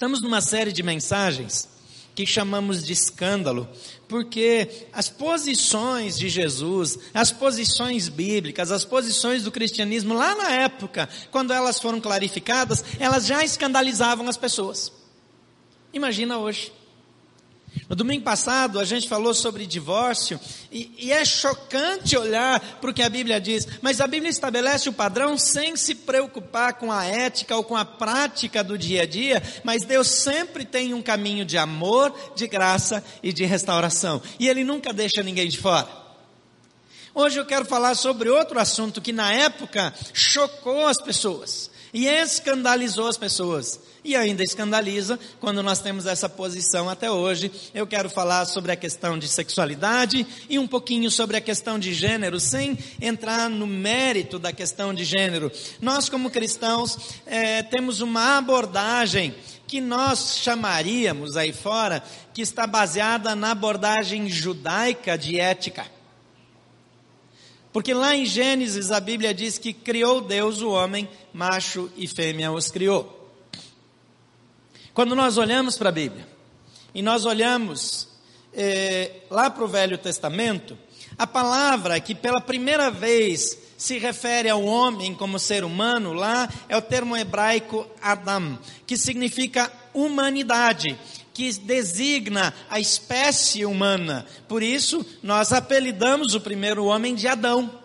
Estamos numa série de mensagens que chamamos de escândalo, porque as posições de Jesus, as posições bíblicas, as posições do cristianismo lá na época, quando elas foram clarificadas, elas já escandalizavam as pessoas. Imagina hoje. No domingo passado a gente falou sobre divórcio e, e é chocante olhar para o que a Bíblia diz, mas a Bíblia estabelece o padrão sem se preocupar com a ética ou com a prática do dia a dia, mas Deus sempre tem um caminho de amor, de graça e de restauração e Ele nunca deixa ninguém de fora. Hoje eu quero falar sobre outro assunto que na época chocou as pessoas e escandalizou as pessoas e ainda escandaliza quando nós temos essa posição até hoje. Eu quero falar sobre a questão de sexualidade e um pouquinho sobre a questão de gênero, sem entrar no mérito da questão de gênero. Nós, como cristãos, é, temos uma abordagem que nós chamaríamos aí fora, que está baseada na abordagem judaica de ética. Porque lá em Gênesis a Bíblia diz que criou Deus o homem, macho e fêmea os criou. Quando nós olhamos para a Bíblia e nós olhamos é, lá para o Velho Testamento, a palavra que pela primeira vez se refere ao homem como ser humano, lá é o termo hebraico Adam, que significa humanidade, que designa a espécie humana. Por isso, nós apelidamos o primeiro homem de Adão,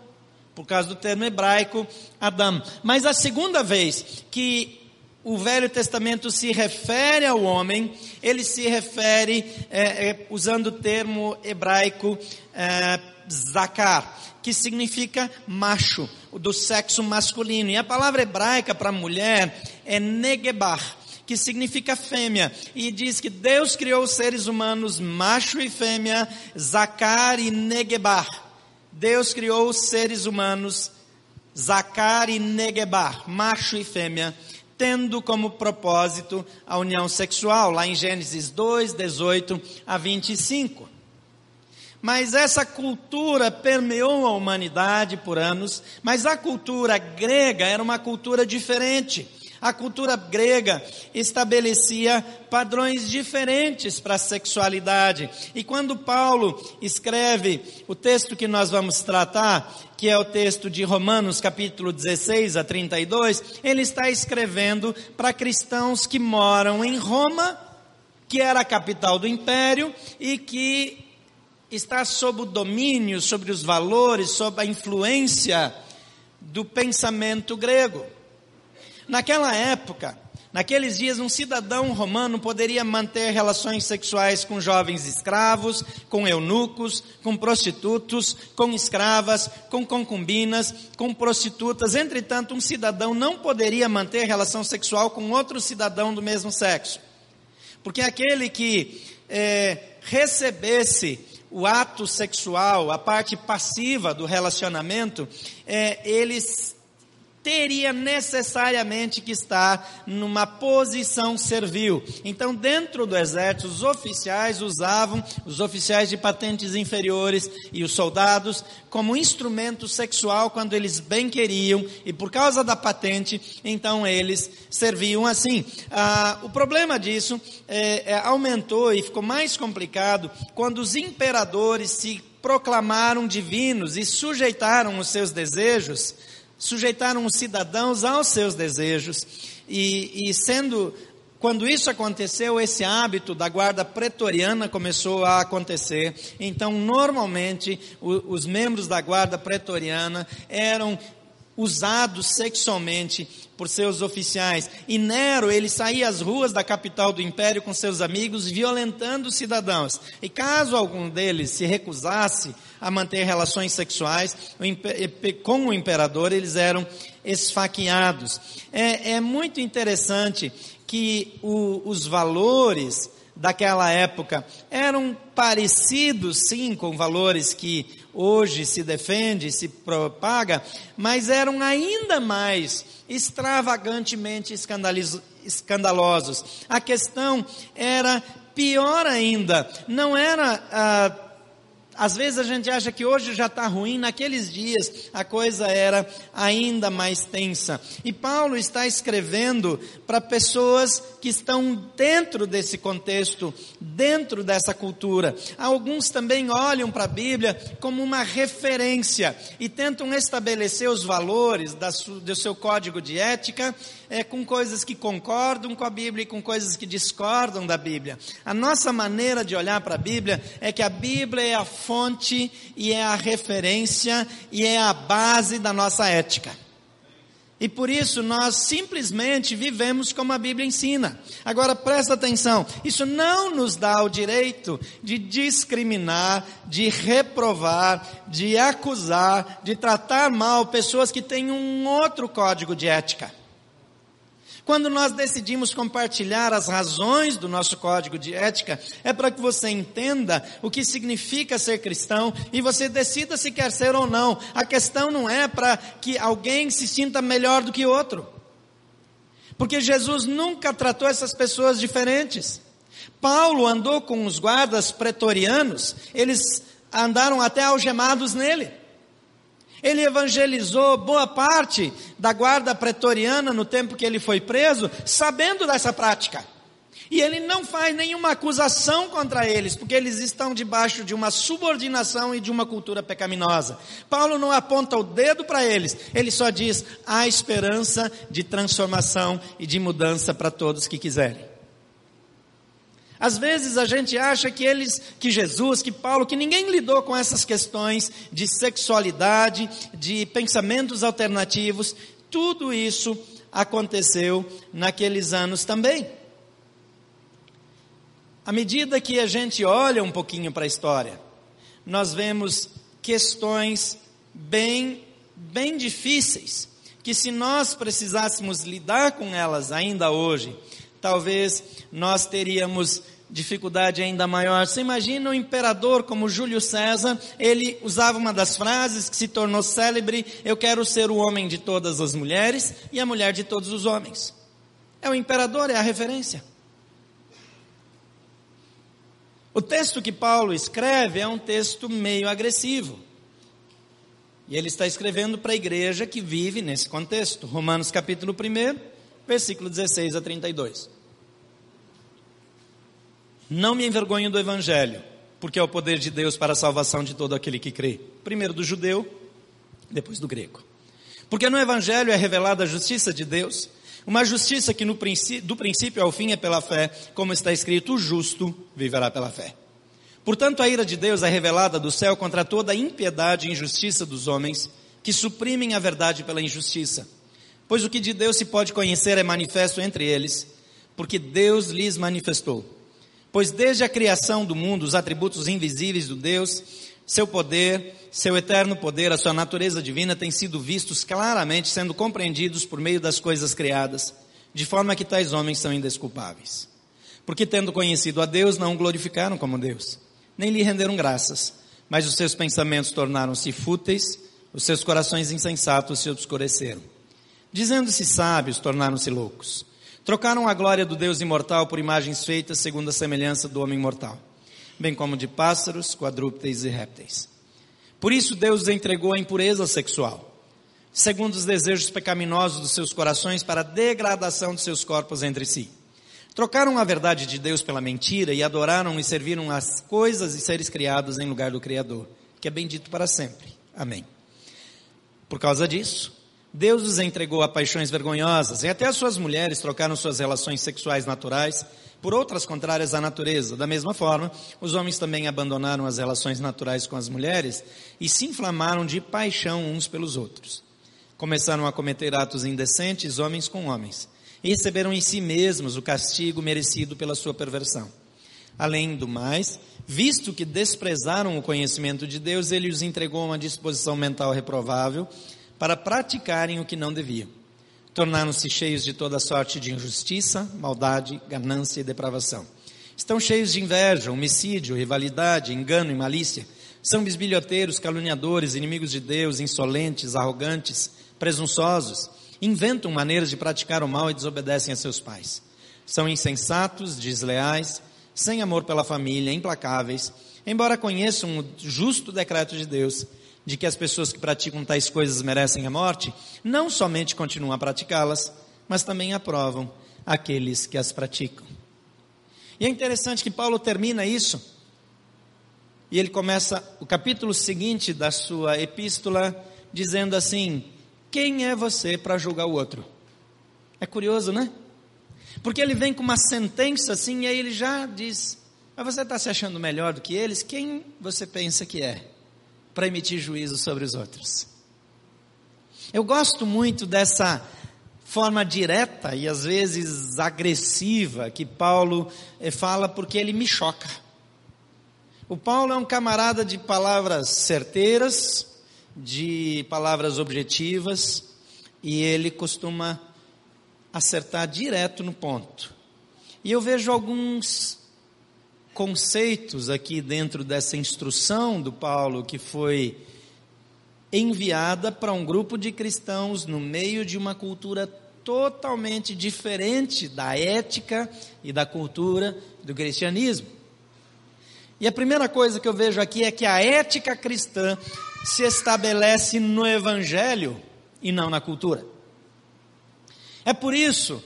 por causa do termo hebraico Adam. Mas a segunda vez que o Velho Testamento se refere ao homem, ele se refere é, é, usando o termo hebraico é, zakar, que significa macho, do sexo masculino. E a palavra hebraica para mulher é negebar, que significa fêmea. E diz que Deus criou os seres humanos macho e fêmea, zakar e negebar. Deus criou os seres humanos zakar e negebar, macho e fêmea tendo como propósito a união sexual, lá em Gênesis 2, 18 a 25. Mas essa cultura permeou a humanidade por anos, mas a cultura grega era uma cultura diferente. A cultura grega estabelecia padrões diferentes para a sexualidade. E quando Paulo escreve o texto que nós vamos tratar, que é o texto de Romanos capítulo 16 a 32, ele está escrevendo para cristãos que moram em Roma, que era a capital do império e que está sob o domínio, sobre os valores, sob a influência do pensamento grego. Naquela época, Naqueles dias, um cidadão romano poderia manter relações sexuais com jovens escravos, com eunucos, com prostitutos, com escravas, com concubinas, com prostitutas. Entretanto, um cidadão não poderia manter relação sexual com outro cidadão do mesmo sexo. Porque aquele que é, recebesse o ato sexual, a parte passiva do relacionamento, é, eles teria necessariamente que estar numa posição servil. Então, dentro do exército, os oficiais usavam, os oficiais de patentes inferiores e os soldados, como instrumento sexual quando eles bem queriam, e por causa da patente, então eles serviam assim. Ah, o problema disso é, é, aumentou e ficou mais complicado quando os imperadores se proclamaram divinos e sujeitaram os seus desejos sujeitaram os cidadãos aos seus desejos, e, e sendo quando isso aconteceu, esse hábito da guarda pretoriana começou a acontecer. Então, normalmente, o, os membros da guarda pretoriana eram usados sexualmente por seus oficiais. E Nero, ele saía às ruas da capital do império com seus amigos, violentando os cidadãos. E caso algum deles se recusasse a manter relações sexuais com o imperador, eles eram esfaqueados. É, é muito interessante que o, os valores daquela época eram parecidos, sim, com valores que hoje se defende, se propaga, mas eram ainda mais extravagantemente escandalosos. A questão era pior ainda, não era ah, às vezes a gente acha que hoje já está ruim, naqueles dias a coisa era ainda mais tensa. E Paulo está escrevendo para pessoas que estão dentro desse contexto, dentro dessa cultura. Alguns também olham para a Bíblia como uma referência e tentam estabelecer os valores do seu código de ética é, com coisas que concordam com a Bíblia e com coisas que discordam da Bíblia. A nossa maneira de olhar para a Bíblia é que a Bíblia é a fonte e é a referência e é a base da nossa ética. E por isso nós simplesmente vivemos como a Bíblia ensina. Agora presta atenção, isso não nos dá o direito de discriminar, de reprovar, de acusar, de tratar mal pessoas que têm um outro código de ética. Quando nós decidimos compartilhar as razões do nosso código de ética, é para que você entenda o que significa ser cristão e você decida se quer ser ou não. A questão não é para que alguém se sinta melhor do que outro. Porque Jesus nunca tratou essas pessoas diferentes. Paulo andou com os guardas pretorianos, eles andaram até algemados nele. Ele evangelizou boa parte da guarda pretoriana no tempo que ele foi preso, sabendo dessa prática. E ele não faz nenhuma acusação contra eles, porque eles estão debaixo de uma subordinação e de uma cultura pecaminosa. Paulo não aponta o dedo para eles, ele só diz: há esperança de transformação e de mudança para todos que quiserem. Às vezes a gente acha que eles, que Jesus, que Paulo, que ninguém lidou com essas questões de sexualidade, de pensamentos alternativos. Tudo isso aconteceu naqueles anos também. À medida que a gente olha um pouquinho para a história, nós vemos questões bem, bem difíceis, que se nós precisássemos lidar com elas ainda hoje, talvez nós teríamos dificuldade ainda maior. Você imagina um imperador como Júlio César, ele usava uma das frases que se tornou célebre: Eu quero ser o homem de todas as mulheres e a mulher de todos os homens. É o imperador, é a referência. O texto que Paulo escreve é um texto meio agressivo. E ele está escrevendo para a igreja que vive nesse contexto. Romanos capítulo 1, versículo 16 a 32. Não me envergonho do Evangelho, porque é o poder de Deus para a salvação de todo aquele que crê. Primeiro do judeu, depois do grego. Porque no Evangelho é revelada a justiça de Deus, uma justiça que no princípio, do princípio ao fim é pela fé, como está escrito: o justo viverá pela fé. Portanto, a ira de Deus é revelada do céu contra toda a impiedade e injustiça dos homens, que suprimem a verdade pela injustiça. Pois o que de Deus se pode conhecer é manifesto entre eles, porque Deus lhes manifestou. Pois desde a criação do mundo, os atributos invisíveis do Deus, seu poder, seu eterno poder, a sua natureza divina têm sido vistos claramente, sendo compreendidos por meio das coisas criadas, de forma que tais homens são indesculpáveis. Porque tendo conhecido a Deus, não o glorificaram como Deus, nem lhe renderam graças, mas os seus pensamentos tornaram-se fúteis, os seus corações insensatos se obscureceram. Dizendo-se sábios, tornaram-se loucos Trocaram a glória do Deus imortal por imagens feitas segundo a semelhança do homem mortal, bem como de pássaros, quadrúpedes e répteis. Por isso Deus os entregou à impureza sexual, segundo os desejos pecaminosos dos seus corações, para a degradação de seus corpos entre si. Trocaram a verdade de Deus pela mentira e adoraram e serviram as coisas e seres criados em lugar do Criador, que é bendito para sempre. Amém. Por causa disso, Deus os entregou a paixões vergonhosas, e até as suas mulheres trocaram suas relações sexuais naturais por outras contrárias à natureza. Da mesma forma, os homens também abandonaram as relações naturais com as mulheres e se inflamaram de paixão uns pelos outros. Começaram a cometer atos indecentes, homens com homens, e receberam em si mesmos o castigo merecido pela sua perversão. Além do mais, visto que desprezaram o conhecimento de Deus, ele os entregou a uma disposição mental reprovável para praticarem o que não deviam. Tornaram-se cheios de toda sorte de injustiça, maldade, ganância e depravação. Estão cheios de inveja, homicídio, rivalidade, engano e malícia. São bisbilhoteiros, caluniadores, inimigos de Deus, insolentes, arrogantes, presunçosos. Inventam maneiras de praticar o mal e desobedecem a seus pais. São insensatos, desleais, sem amor pela família, implacáveis, embora conheçam o justo decreto de Deus de que as pessoas que praticam tais coisas merecem a morte, não somente continuam a praticá-las, mas também aprovam aqueles que as praticam. E é interessante que Paulo termina isso, e ele começa o capítulo seguinte da sua epístola dizendo assim: Quem é você para julgar o outro? É curioso, né? Porque ele vem com uma sentença assim, e aí ele já diz: Mas você está se achando melhor do que eles? Quem você pensa que é para emitir juízo sobre os outros? Eu gosto muito dessa forma direta e às vezes agressiva que Paulo eh, fala, porque ele me choca. O Paulo é um camarada de palavras certeiras, de palavras objetivas, e ele costuma acertar direto no ponto. E eu vejo alguns conceitos aqui dentro dessa instrução do Paulo que foi enviada para um grupo de cristãos no meio de uma cultura totalmente diferente da ética e da cultura do cristianismo. E a primeira coisa que eu vejo aqui é que a ética cristã se estabelece no evangelho e não na cultura. É por isso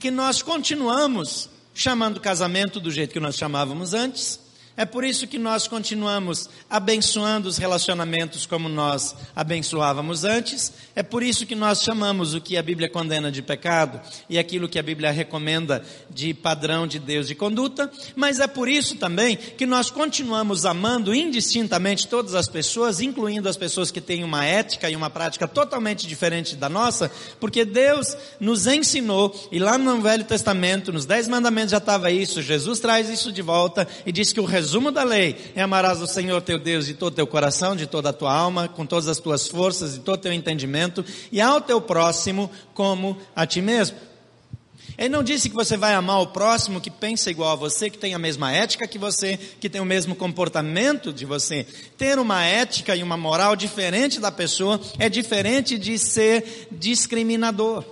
que nós continuamos chamando casamento do jeito que nós chamávamos antes, é por isso que nós continuamos abençoando os relacionamentos como nós abençoávamos antes. É por isso que nós chamamos o que a Bíblia condena de pecado e aquilo que a Bíblia recomenda de padrão de Deus de conduta. Mas é por isso também que nós continuamos amando indistintamente todas as pessoas, incluindo as pessoas que têm uma ética e uma prática totalmente diferente da nossa, porque Deus nos ensinou, e lá no Velho Testamento, nos Dez Mandamentos já estava isso, Jesus traz isso de volta e diz que o resumo da lei é amarás o Senhor teu Deus de todo teu coração, de toda a tua alma, com todas as tuas forças, de todo teu entendimento, e ao teu próximo como a ti mesmo. Ele não disse que você vai amar o próximo que pensa igual a você, que tem a mesma ética que você, que tem o mesmo comportamento de você. Ter uma ética e uma moral diferente da pessoa é diferente de ser discriminador.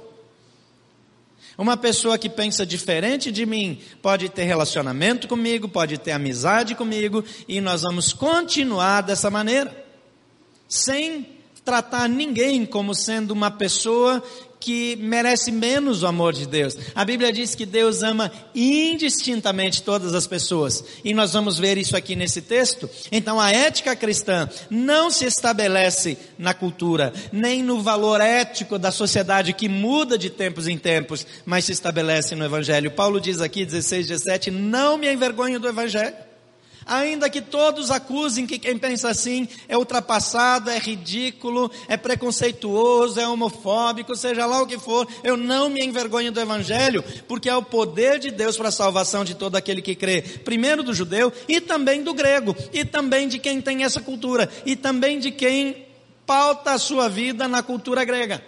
Uma pessoa que pensa diferente de mim pode ter relacionamento comigo, pode ter amizade comigo, e nós vamos continuar dessa maneira, sem tratar ninguém como sendo uma pessoa que merece menos o amor de Deus. A Bíblia diz que Deus ama indistintamente todas as pessoas. E nós vamos ver isso aqui nesse texto. Então a ética cristã não se estabelece na cultura, nem no valor ético da sociedade que muda de tempos em tempos, mas se estabelece no Evangelho. Paulo diz aqui, 16, 17, não me envergonho do Evangelho Ainda que todos acusem que quem pensa assim é ultrapassado, é ridículo, é preconceituoso, é homofóbico, seja lá o que for, eu não me envergonho do Evangelho, porque é o poder de Deus para a salvação de todo aquele que crê, primeiro do judeu e também do grego, e também de quem tem essa cultura, e também de quem pauta a sua vida na cultura grega.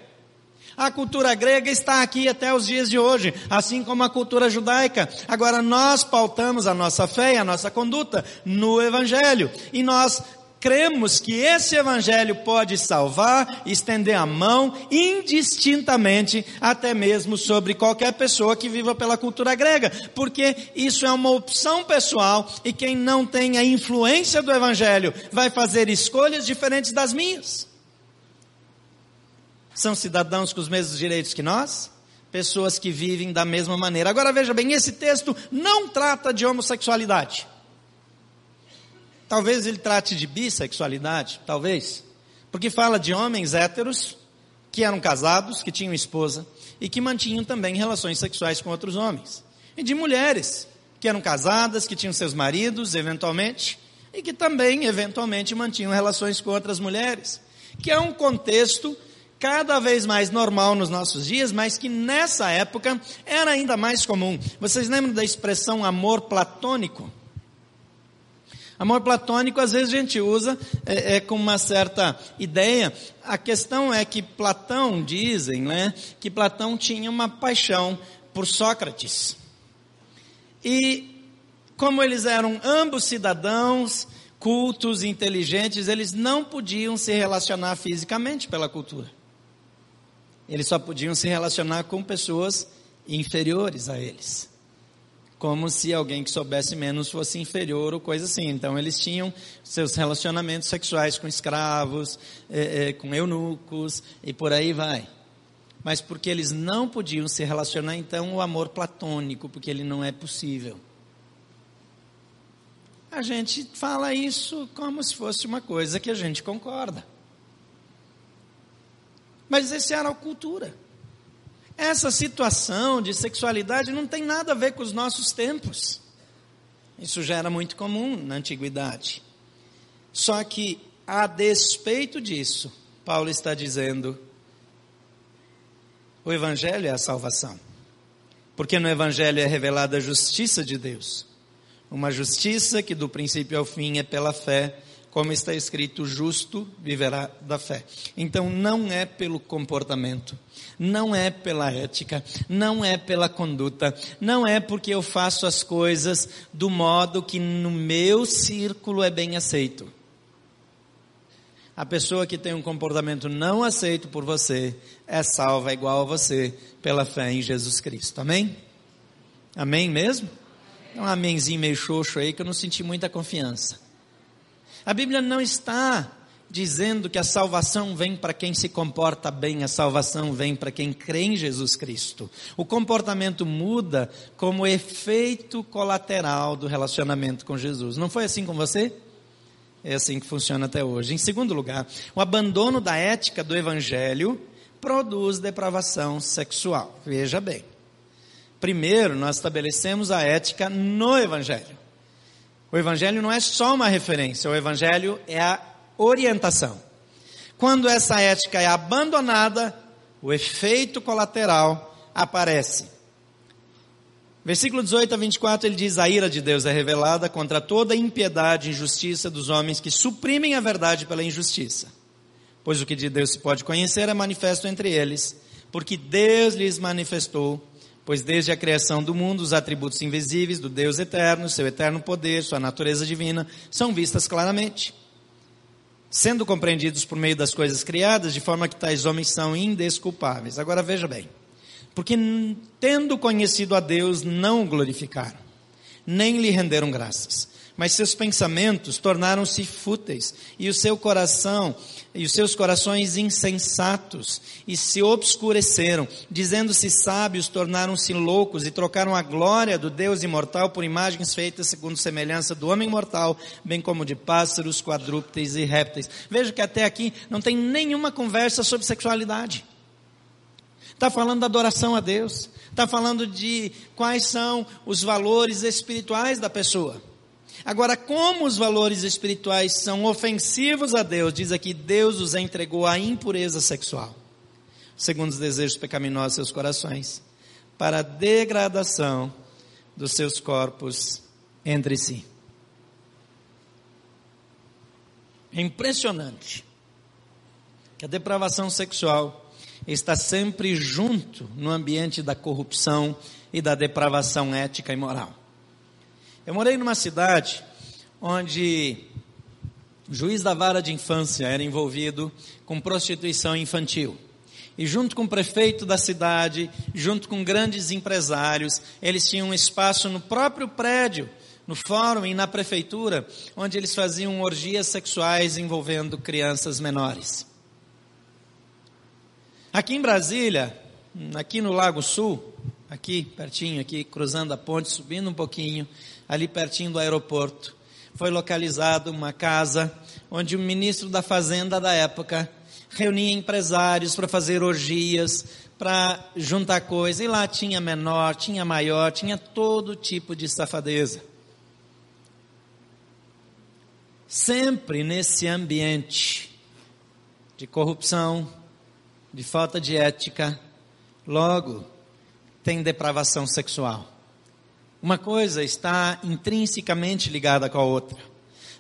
A cultura grega está aqui até os dias de hoje, assim como a cultura judaica. Agora nós pautamos a nossa fé e a nossa conduta no Evangelho. E nós cremos que esse Evangelho pode salvar, estender a mão indistintamente, até mesmo sobre qualquer pessoa que viva pela cultura grega, porque isso é uma opção pessoal e quem não tem a influência do Evangelho vai fazer escolhas diferentes das minhas. São cidadãos com os mesmos direitos que nós? Pessoas que vivem da mesma maneira. Agora veja bem, esse texto não trata de homossexualidade. Talvez ele trate de bissexualidade, talvez. Porque fala de homens héteros que eram casados, que tinham esposa e que mantinham também relações sexuais com outros homens. E de mulheres que eram casadas, que tinham seus maridos, eventualmente, e que também, eventualmente, mantinham relações com outras mulheres. Que é um contexto cada vez mais normal nos nossos dias, mas que nessa época era ainda mais comum. Vocês lembram da expressão amor platônico? Amor platônico, às vezes a gente usa é, é, com uma certa ideia. A questão é que Platão, dizem, né, que Platão tinha uma paixão por Sócrates. E como eles eram ambos cidadãos, cultos, inteligentes, eles não podiam se relacionar fisicamente pela cultura. Eles só podiam se relacionar com pessoas inferiores a eles. como se alguém que soubesse menos fosse inferior ou coisa assim. Então eles tinham seus relacionamentos sexuais com escravos, é, é, com eunucos e por aí vai. Mas porque eles não podiam se relacionar, então o amor platônico, porque ele não é possível. A gente fala isso como se fosse uma coisa que a gente concorda. Mas essa era a cultura. Essa situação de sexualidade não tem nada a ver com os nossos tempos. Isso já era muito comum na antiguidade. Só que, a despeito disso, Paulo está dizendo: o Evangelho é a salvação. Porque no Evangelho é revelada a justiça de Deus. Uma justiça que do princípio ao fim é pela fé como está escrito, justo viverá da fé. Então não é pelo comportamento, não é pela ética, não é pela conduta, não é porque eu faço as coisas do modo que no meu círculo é bem aceito. A pessoa que tem um comportamento não aceito por você é salva igual a você pela fé em Jesus Cristo. Amém? Amém mesmo? Um amenzinho meio xoxo aí que eu não senti muita confiança. A Bíblia não está dizendo que a salvação vem para quem se comporta bem, a salvação vem para quem crê em Jesus Cristo. O comportamento muda como efeito colateral do relacionamento com Jesus. Não foi assim com você? É assim que funciona até hoje. Em segundo lugar, o abandono da ética do evangelho produz depravação sexual. Veja bem. Primeiro, nós estabelecemos a ética no evangelho. O Evangelho não é só uma referência, o Evangelho é a orientação. Quando essa ética é abandonada, o efeito colateral aparece. Versículo 18 a 24 ele diz: A ira de Deus é revelada contra toda impiedade e injustiça dos homens que suprimem a verdade pela injustiça. Pois o que de Deus se pode conhecer é manifesto entre eles, porque Deus lhes manifestou Pois desde a criação do mundo, os atributos invisíveis do Deus eterno, seu eterno poder, sua natureza divina, são vistas claramente, sendo compreendidos por meio das coisas criadas, de forma que tais homens são indesculpáveis. Agora veja bem, porque tendo conhecido a Deus, não o glorificaram, nem lhe renderam graças, mas seus pensamentos tornaram-se fúteis, e o seu coração e os seus corações insensatos e se obscureceram, dizendo-se sábios, tornaram-se loucos e trocaram a glória do Deus imortal por imagens feitas segundo semelhança do homem mortal, bem como de pássaros, quadrúpedes e répteis. Veja que até aqui não tem nenhuma conversa sobre sexualidade. Está falando da adoração a Deus, está falando de quais são os valores espirituais da pessoa. Agora, como os valores espirituais são ofensivos a Deus, diz aqui, Deus os entregou à impureza sexual, segundo os desejos pecaminosos de seus corações, para a degradação dos seus corpos entre si. É impressionante que a depravação sexual está sempre junto no ambiente da corrupção e da depravação ética e moral. Eu morei numa cidade onde o juiz da vara de infância era envolvido com prostituição infantil. E junto com o prefeito da cidade, junto com grandes empresários, eles tinham um espaço no próprio prédio, no fórum e na prefeitura, onde eles faziam orgias sexuais envolvendo crianças menores. Aqui em Brasília, aqui no Lago Sul, aqui pertinho, aqui cruzando a ponte, subindo um pouquinho, ali pertinho do aeroporto, foi localizada uma casa onde o ministro da Fazenda da época reunia empresários para fazer orgias, para juntar coisa, e lá tinha menor, tinha maior, tinha todo tipo de safadeza. Sempre nesse ambiente de corrupção, de falta de ética, logo tem depravação sexual. Uma coisa está intrinsecamente ligada com a outra.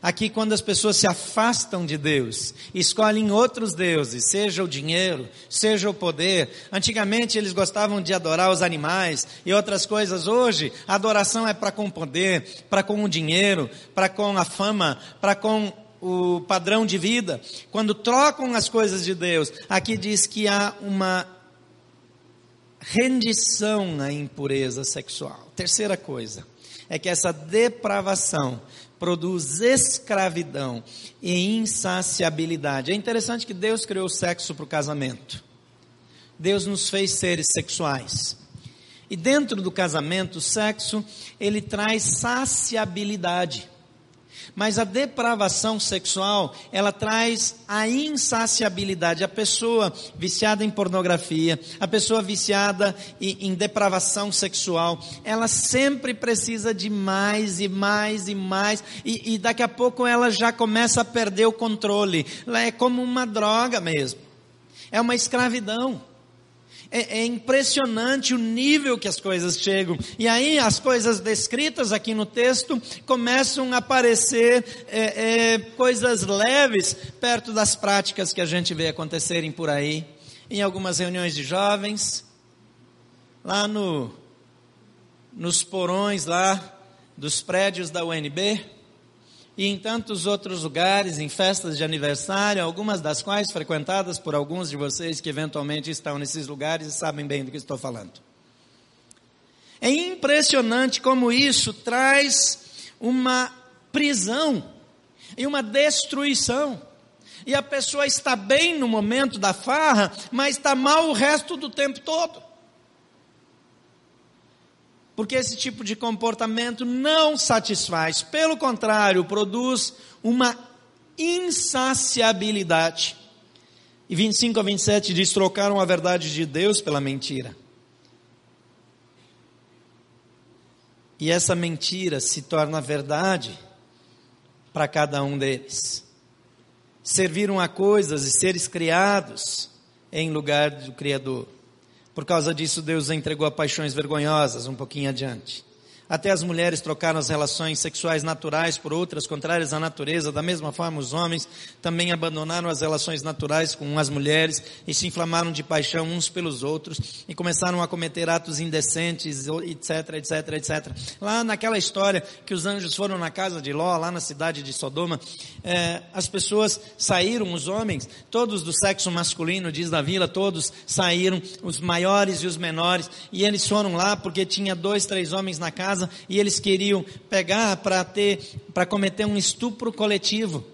Aqui, quando as pessoas se afastam de Deus, escolhem outros deuses, seja o dinheiro, seja o poder. Antigamente eles gostavam de adorar os animais e outras coisas. Hoje, a adoração é para com o poder, para com o dinheiro, para com a fama, para com o padrão de vida. Quando trocam as coisas de Deus, aqui diz que há uma rendição à impureza sexual. Terceira coisa, é que essa depravação produz escravidão e insaciabilidade. É interessante que Deus criou o sexo para o casamento. Deus nos fez seres sexuais. E dentro do casamento, o sexo, ele traz saciabilidade. Mas a depravação sexual, ela traz a insaciabilidade. A pessoa viciada em pornografia, a pessoa viciada em, depravação sexual, ela sempre precisa de mais e mais e mais. E, e daqui a pouco ela já começa a perder o controle. Ela é como uma droga mesmo. É uma escravidão. É, é, impressionante o nível que as coisas chegam. E aí as coisas descritas aqui no texto começam a aparecer é, é, coisas leves perto das práticas que a gente vê acontecerem por aí. Em algumas reuniões de jovens, lá no, nos porões lá dos prédios da UNB, e em tantos outros lugares, em festas de aniversário, algumas das quais frequentadas por alguns de vocês que eventualmente estão nesses lugares e sabem bem do que estou falando. É impressionante como isso traz uma prisão e uma destruição. E a pessoa está bem no momento da farra, mas está mal o resto do tempo todo. Porque esse tipo de comportamento não satisfaz, pelo contrário, produz uma insaciabilidade. E 25 a 27 diz: trocaram a verdade de Deus pela mentira. E essa mentira se torna verdade para cada um deles. Serviram a coisas e seres criados em lugar do Criador. Por causa disso, Deus entregou a paixões vergonhosas um pouquinho adiante. Até as mulheres trocaram as relações sexuais naturais por outras contrárias à natureza. Da mesma forma, os homens também abandonaram as relações naturais com as mulheres e se inflamaram de paixão uns pelos outros e começaram a cometer atos indecentes, etc, etc, etc. Lá naquela história que os anjos foram na casa de Ló, lá na cidade de Sodoma, é, as pessoas saíram, os homens, todos do sexo masculino, diz da vila, todos saíram, os maiores e os menores, e eles foram lá porque tinha dois, três homens na casa casa e eles queriam pegar para ter, para cometer um estupro coletivo.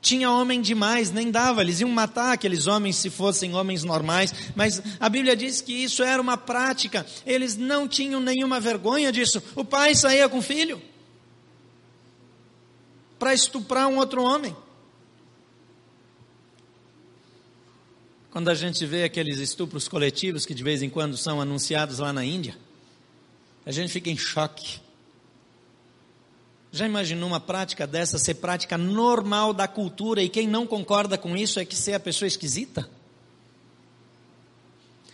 Tinha homem demais, nem dava, eles iam matar aqueles homens se fossem homens normais, mas a Bíblia diz que isso era uma prática, eles não tinham nenhuma vergonha disso. O pai saía com o filho para estuprar um outro homem. Quando a gente vê aqueles estupros coletivos que de vez em quando são anunciados lá na Índia, a gente fica em choque. Já imaginou uma prática dessa ser prática normal da cultura e quem não concorda com isso é que ser a pessoa esquisita?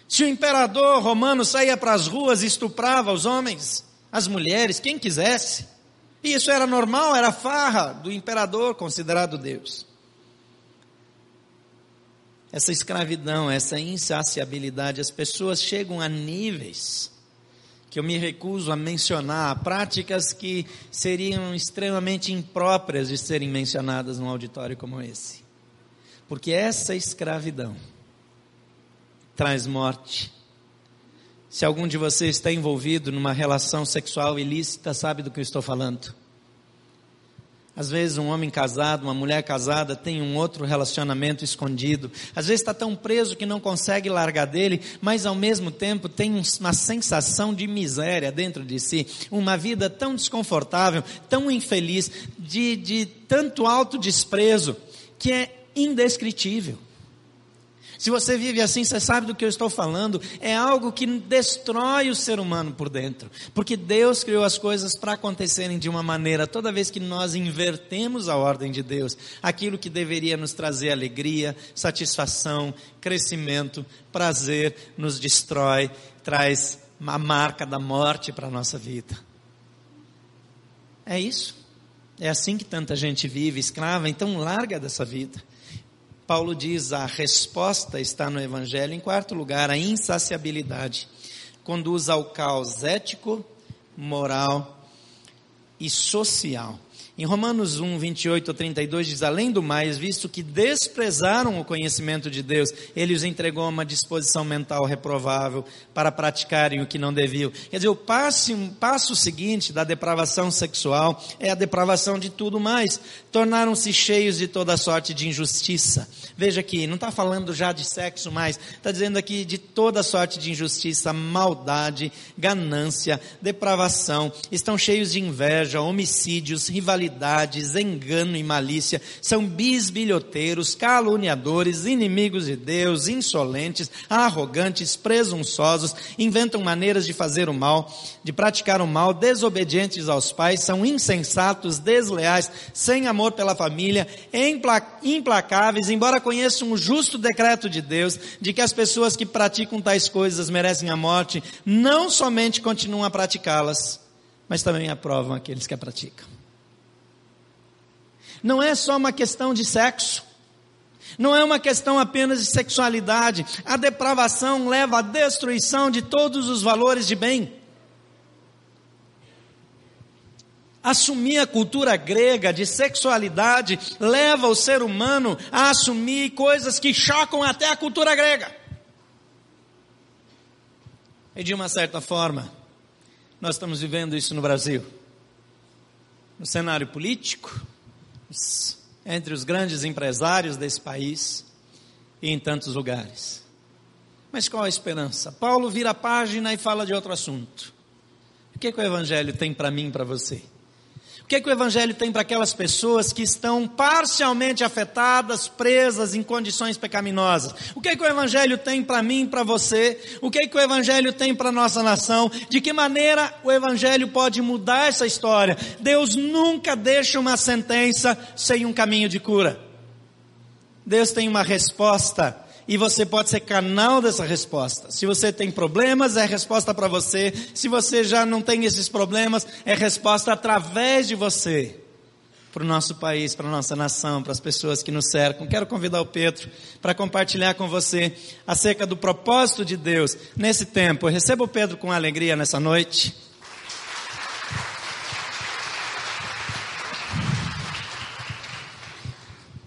Se o imperador romano saía para as ruas e estuprava os homens, as mulheres, quem quisesse, e isso era normal, era farra do imperador considerado Deus. Essa escravidão, essa insaciabilidade, as pessoas chegam a níveis que eu me recuso a mencionar, práticas que seriam extremamente impróprias de serem mencionadas num auditório como esse. Porque essa escravidão traz morte. Se algum de vocês está envolvido numa relação sexual ilícita, sabe do que eu estou falando. Às vezes um homem casado, uma mulher casada tem um outro relacionamento escondido. Às vezes está tão preso que não consegue largar dele, mas ao mesmo tempo tem uma sensação de miséria dentro de si. Uma vida tão desconfortável, tão infeliz, de, de tanto autodesprezo, que é indescritível. Se você vive assim, você sabe do que eu estou falando. É algo que destrói o ser humano por dentro. Porque Deus criou as coisas para acontecerem de uma maneira. Toda vez que nós invertemos a ordem de Deus, aquilo que deveria nos trazer alegria, satisfação, crescimento, prazer, nos destrói, traz a marca da morte para a nossa vida. É isso. É assim que tanta gente vive, escrava, então larga dessa vida. Paulo diz: a resposta está no Evangelho. Em quarto lugar, a insaciabilidade conduz ao caos ético, moral e social. Em Romanos 1, 28 a 32 diz: Além do mais, visto que desprezaram o conhecimento de Deus, ele os entregou a uma disposição mental reprovável para praticarem o que não deviam. Quer dizer, o passo, passo seguinte da depravação sexual é a depravação de tudo mais. Tornaram-se cheios de toda sorte de injustiça. Veja aqui, não está falando já de sexo mais, está dizendo aqui de toda sorte de injustiça, maldade, ganância, depravação. Estão cheios de inveja, homicídios, rivalidades, engano e malícia. São bisbilhoteiros, caluniadores, inimigos de Deus, insolentes, arrogantes, presunçosos, inventam maneiras de fazer o mal, de praticar o mal, desobedientes aos pais, são insensatos, desleais, sem amor pela família, implacáveis, embora conheçam o justo decreto de Deus, de que as pessoas que praticam tais coisas merecem a morte, não somente continuam a praticá-las, mas também aprovam aqueles que a praticam. Não é só uma questão de sexo. Não é uma questão apenas de sexualidade. A depravação leva à destruição de todos os valores de bem. Assumir a cultura grega de sexualidade leva o ser humano a assumir coisas que chocam até a cultura grega. E de uma certa forma, nós estamos vivendo isso no Brasil. No cenário político, entre os grandes empresários desse país e em tantos lugares. Mas qual a esperança? Paulo vira a página e fala de outro assunto. O que, que o Evangelho tem para mim e para você? O que, que o Evangelho tem para aquelas pessoas que estão parcialmente afetadas, presas em condições pecaminosas? O que, que o Evangelho tem para mim para você? O que, que o Evangelho tem para a nossa nação? De que maneira o Evangelho pode mudar essa história? Deus nunca deixa uma sentença sem um caminho de cura. Deus tem uma resposta e você pode ser canal dessa resposta. Se você tem problemas, é resposta para você. Se você já não tem esses problemas, é resposta através de você para o nosso país, para a nossa nação, para as pessoas que nos cercam. Quero convidar o Pedro para compartilhar com você acerca do propósito de Deus nesse tempo. Eu recebo o Pedro com alegria nessa noite.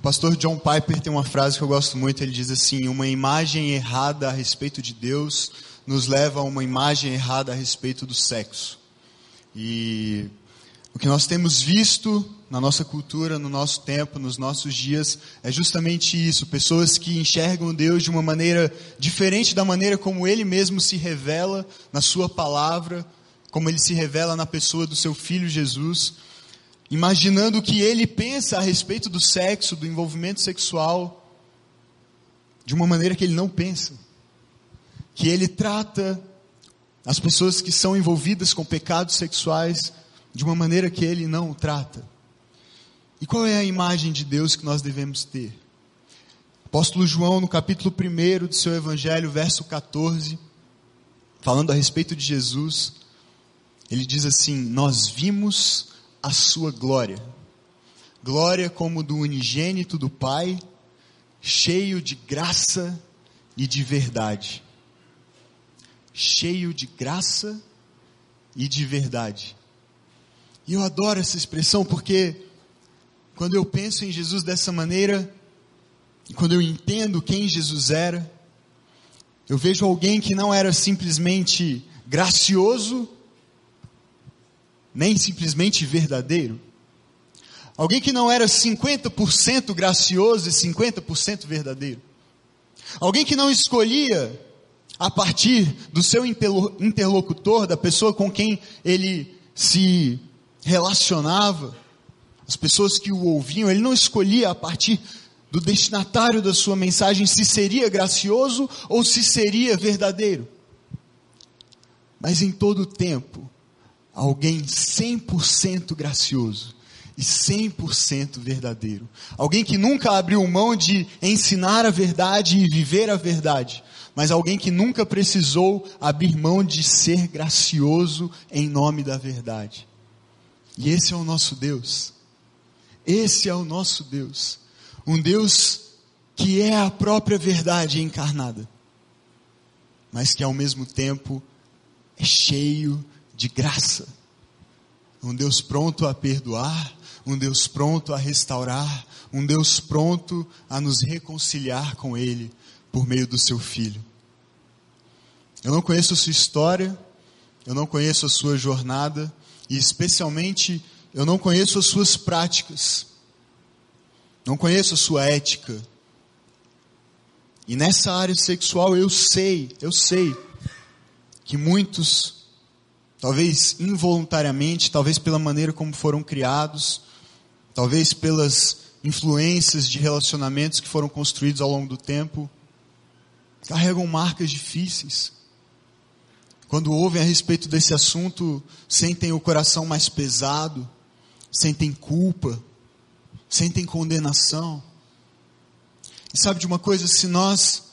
Pastor John Piper tem uma frase que eu gosto muito, ele diz assim: "Uma imagem errada a respeito de Deus nos leva a uma imagem errada a respeito do sexo". E o que nós temos visto na nossa cultura, no nosso tempo, nos nossos dias, é justamente isso: pessoas que enxergam Deus de uma maneira diferente da maneira como Ele mesmo se revela na Sua palavra, como Ele se revela na pessoa do Seu Filho Jesus imaginando o que ele pensa a respeito do sexo, do envolvimento sexual, de uma maneira que ele não pensa. Que ele trata as pessoas que são envolvidas com pecados sexuais de uma maneira que ele não trata. E qual é a imagem de Deus que nós devemos ter? Apóstolo João, no capítulo 1 do seu Evangelho, verso 14, falando a respeito de Jesus, ele diz assim: Nós vimos a sua glória. Glória como do unigênito do Pai, cheio de graça e de verdade. Cheio de graça e de verdade. E eu adoro essa expressão porque quando eu penso em Jesus dessa maneira, quando eu entendo quem Jesus era, eu vejo alguém que não era simplesmente gracioso, nem simplesmente verdadeiro. Alguém que não era 50% gracioso e 50% verdadeiro. Alguém que não escolhia a partir do seu interlocutor, da pessoa com quem ele se relacionava, as pessoas que o ouviam, ele não escolhia a partir do destinatário da sua mensagem se seria gracioso ou se seria verdadeiro. Mas em todo o tempo, alguém 100% gracioso e 100% verdadeiro. Alguém que nunca abriu mão de ensinar a verdade e viver a verdade, mas alguém que nunca precisou abrir mão de ser gracioso em nome da verdade. E esse é o nosso Deus. Esse é o nosso Deus. Um Deus que é a própria verdade encarnada, mas que ao mesmo tempo é cheio de graça. Um Deus pronto a perdoar, um Deus pronto a restaurar, um Deus pronto a nos reconciliar com Ele por meio do Seu Filho. Eu não conheço a sua história, eu não conheço a sua jornada, e especialmente eu não conheço as suas práticas, não conheço a sua ética. E nessa área sexual eu sei, eu sei que muitos, talvez involuntariamente, talvez pela maneira como foram criados, talvez pelas influências de relacionamentos que foram construídos ao longo do tempo, carregam marcas difíceis. Quando ouvem a respeito desse assunto, sentem o coração mais pesado, sentem culpa, sentem condenação. E sabe de uma coisa? Se nós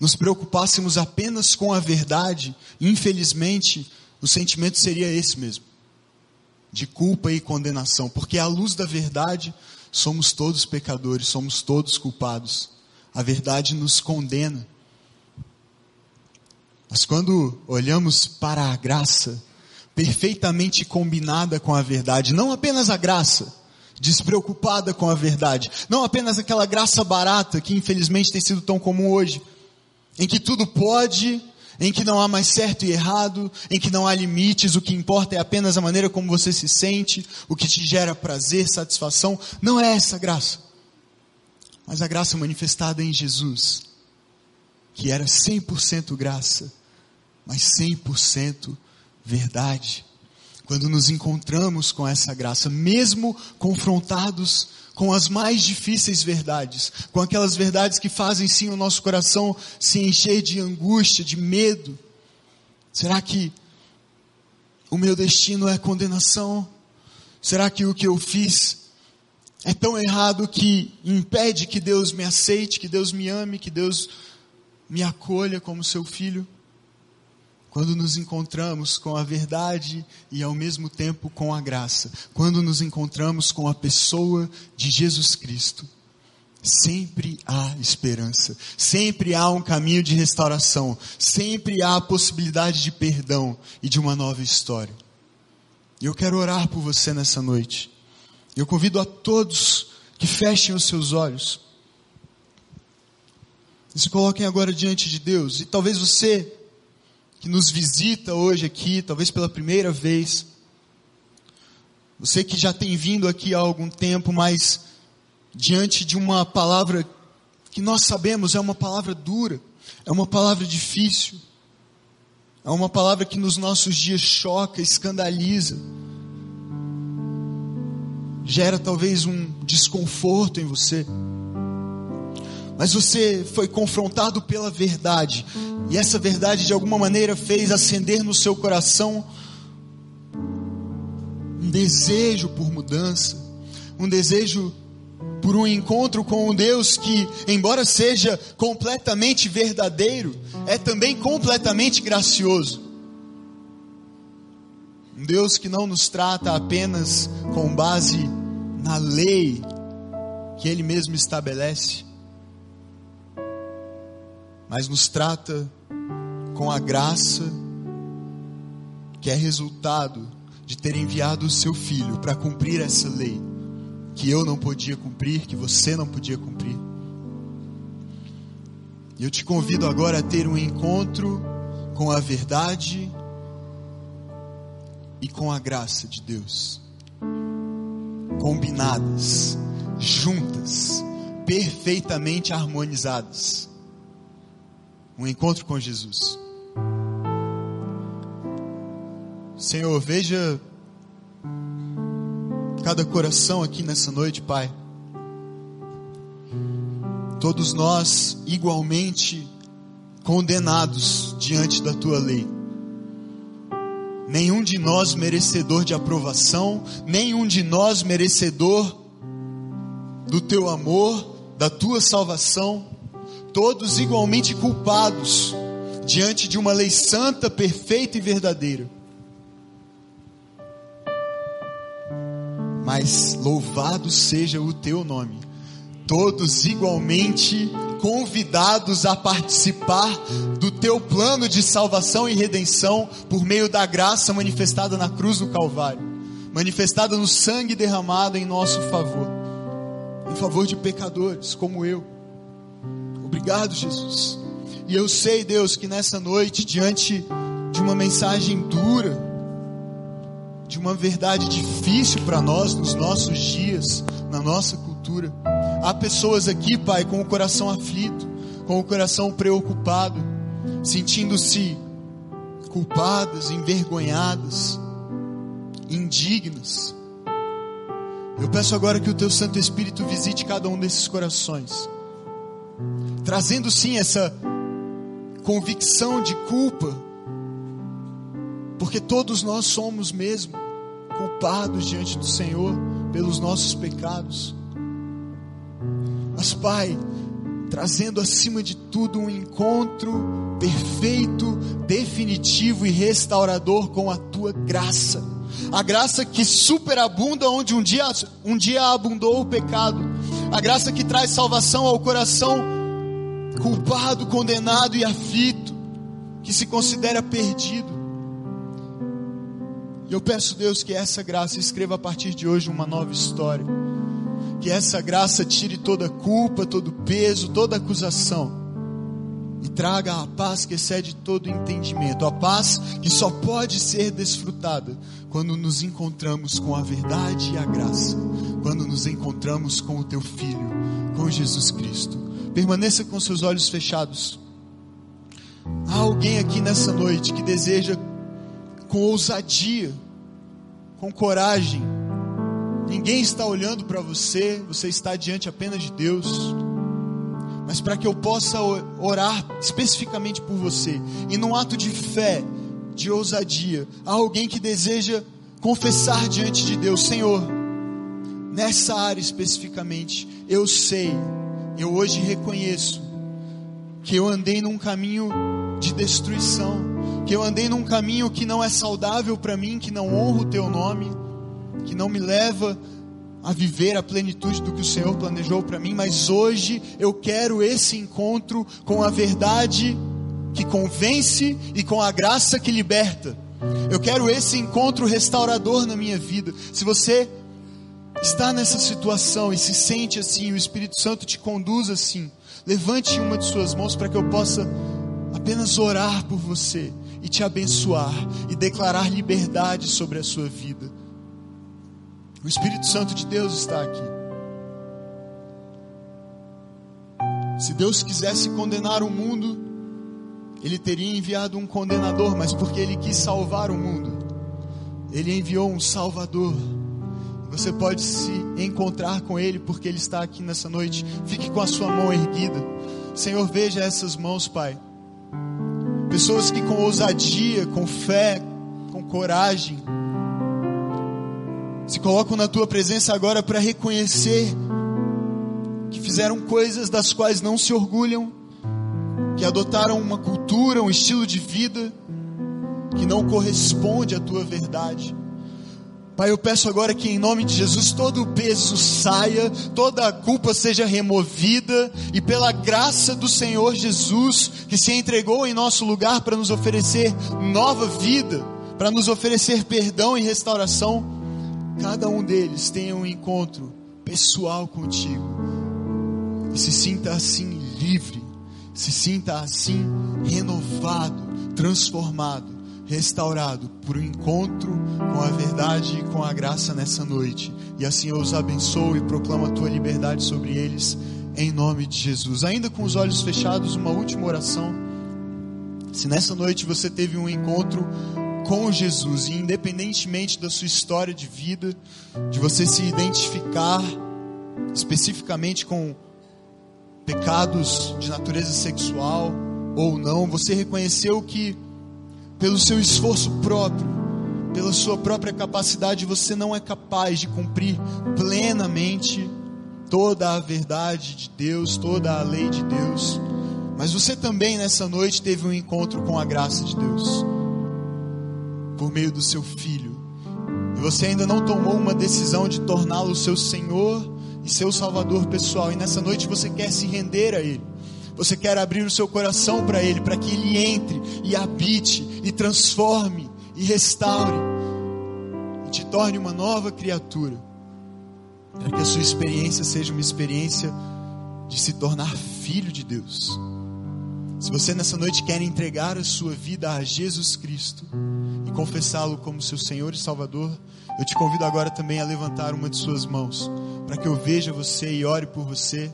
nos preocupássemos apenas com a verdade, infelizmente, o sentimento seria esse mesmo: de culpa e condenação, porque à luz da verdade, somos todos pecadores, somos todos culpados. A verdade nos condena. Mas quando olhamos para a graça, perfeitamente combinada com a verdade, não apenas a graça, despreocupada com a verdade, não apenas aquela graça barata que infelizmente tem sido tão comum hoje, em que tudo pode, em que não há mais certo e errado, em que não há limites, o que importa é apenas a maneira como você se sente, o que te gera prazer, satisfação, não é essa graça. Mas a graça manifestada em Jesus, que era 100% graça, mas 100% verdade. Quando nos encontramos com essa graça, mesmo confrontados com as mais difíceis verdades, com aquelas verdades que fazem sim o nosso coração se encher de angústia, de medo. Será que o meu destino é condenação? Será que o que eu fiz é tão errado que impede que Deus me aceite, que Deus me ame, que Deus me acolha como seu filho? Quando nos encontramos com a verdade e ao mesmo tempo com a graça, quando nos encontramos com a pessoa de Jesus Cristo, sempre há esperança, sempre há um caminho de restauração, sempre há a possibilidade de perdão e de uma nova história. E eu quero orar por você nessa noite. Eu convido a todos que fechem os seus olhos e se coloquem agora diante de Deus. E talvez você que nos visita hoje aqui, talvez pela primeira vez. Você que já tem vindo aqui há algum tempo, mas diante de uma palavra que nós sabemos é uma palavra dura, é uma palavra difícil, é uma palavra que nos nossos dias choca, escandaliza, gera talvez um desconforto em você mas você foi confrontado pela verdade, e essa verdade de alguma maneira fez acender no seu coração um desejo por mudança, um desejo por um encontro com um Deus que, embora seja completamente verdadeiro, é também completamente gracioso. Um Deus que não nos trata apenas com base na lei que Ele mesmo estabelece, mas nos trata com a graça que é resultado de ter enviado o seu filho para cumprir essa lei que eu não podia cumprir, que você não podia cumprir. E eu te convido agora a ter um encontro com a verdade e com a graça de Deus, combinadas, juntas, perfeitamente harmonizadas um encontro com Jesus. Senhor, veja cada coração aqui nessa noite, Pai. Todos nós igualmente condenados diante da tua lei. Nenhum de nós merecedor de aprovação, nenhum de nós merecedor do teu amor, da tua salvação todos igualmente culpados diante de uma lei santa, perfeita e verdadeira. Mas louvado seja o teu nome, todos igualmente convidados a participar do teu plano de salvação e redenção por meio da graça manifestada na cruz do Calvário manifestada no sangue derramado em nosso favor, em favor de pecadores como eu. Obrigado, Jesus. E eu sei, Deus, que nessa noite, diante de uma mensagem dura, de uma verdade difícil para nós nos nossos dias, na nossa cultura, há pessoas aqui, Pai, com o coração aflito, com o coração preocupado, sentindo-se culpadas, envergonhadas, indignas. Eu peço agora que o Teu Santo Espírito visite cada um desses corações, trazendo sim essa convicção de culpa, porque todos nós somos mesmo culpados diante do Senhor pelos nossos pecados. Mas, Pai, trazendo acima de tudo um encontro perfeito, definitivo e restaurador com a tua graça. A graça que superabunda onde um dia, um dia abundou o pecado. A graça que traz salvação ao coração culpado, condenado e aflito, que se considera perdido. E eu peço, Deus, que essa graça escreva a partir de hoje uma nova história que essa graça tire toda culpa, todo peso, toda acusação e traga a paz que excede todo entendimento, a paz que só pode ser desfrutada quando nos encontramos com a verdade e a graça, quando nos encontramos com o teu filho, com Jesus Cristo. Permaneça com seus olhos fechados. Há alguém aqui nessa noite que deseja com ousadia, com coragem, Ninguém está olhando para você, você está diante apenas de Deus. Mas para que eu possa orar especificamente por você, e num ato de fé, de ousadia, há alguém que deseja confessar diante de Deus: Senhor, nessa área especificamente, eu sei, eu hoje reconheço, que eu andei num caminho de destruição, que eu andei num caminho que não é saudável para mim, que não honra o teu nome que não me leva a viver a plenitude do que o Senhor planejou para mim, mas hoje eu quero esse encontro com a verdade que convence e com a graça que liberta. Eu quero esse encontro restaurador na minha vida. Se você está nessa situação e se sente assim, o Espírito Santo te conduz assim, levante uma de suas mãos para que eu possa apenas orar por você e te abençoar e declarar liberdade sobre a sua vida. O Espírito Santo de Deus está aqui. Se Deus quisesse condenar o mundo, Ele teria enviado um condenador, mas porque Ele quis salvar o mundo, Ele enviou um Salvador. Você pode se encontrar com Ele porque Ele está aqui nessa noite. Fique com a sua mão erguida. Senhor, veja essas mãos, Pai. Pessoas que com ousadia, com fé, com coragem, se colocam na tua presença agora para reconhecer que fizeram coisas das quais não se orgulham, que adotaram uma cultura, um estilo de vida que não corresponde à tua verdade. Pai, eu peço agora que em nome de Jesus todo o peso saia, toda a culpa seja removida e pela graça do Senhor Jesus, que se entregou em nosso lugar para nos oferecer nova vida, para nos oferecer perdão e restauração, cada um deles tenha um encontro pessoal contigo. E se sinta assim livre, se sinta assim renovado, transformado, restaurado por um encontro com a verdade e com a graça nessa noite. E assim eu os abençoo e proclamo a tua liberdade sobre eles em nome de Jesus. Ainda com os olhos fechados, uma última oração. Se nessa noite você teve um encontro com Jesus, e independentemente da sua história de vida, de você se identificar especificamente com pecados de natureza sexual ou não, você reconheceu que pelo seu esforço próprio, pela sua própria capacidade, você não é capaz de cumprir plenamente toda a verdade de Deus, toda a lei de Deus. Mas você também nessa noite teve um encontro com a graça de Deus por meio do seu filho. E você ainda não tomou uma decisão de torná-lo seu Senhor e seu Salvador pessoal. E nessa noite você quer se render a Ele. Você quer abrir o seu coração para Ele, para que Ele entre e habite e transforme e restaure e te torne uma nova criatura, para que a sua experiência seja uma experiência de se tornar filho de Deus. Se você nessa noite quer entregar a sua vida a Jesus Cristo e confessá-lo como seu Senhor e Salvador, eu te convido agora também a levantar uma de suas mãos, para que eu veja você e ore por você.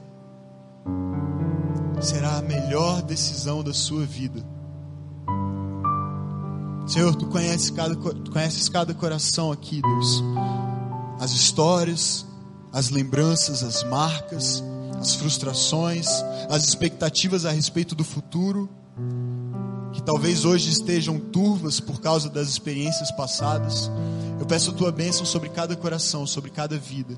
Será a melhor decisão da sua vida. Senhor, tu conheces cada, tu conheces cada coração aqui, Deus. As histórias, as lembranças, as marcas, as frustrações, as expectativas a respeito do futuro, que talvez hoje estejam turvas por causa das experiências passadas. Eu peço a tua bênção sobre cada coração, sobre cada vida.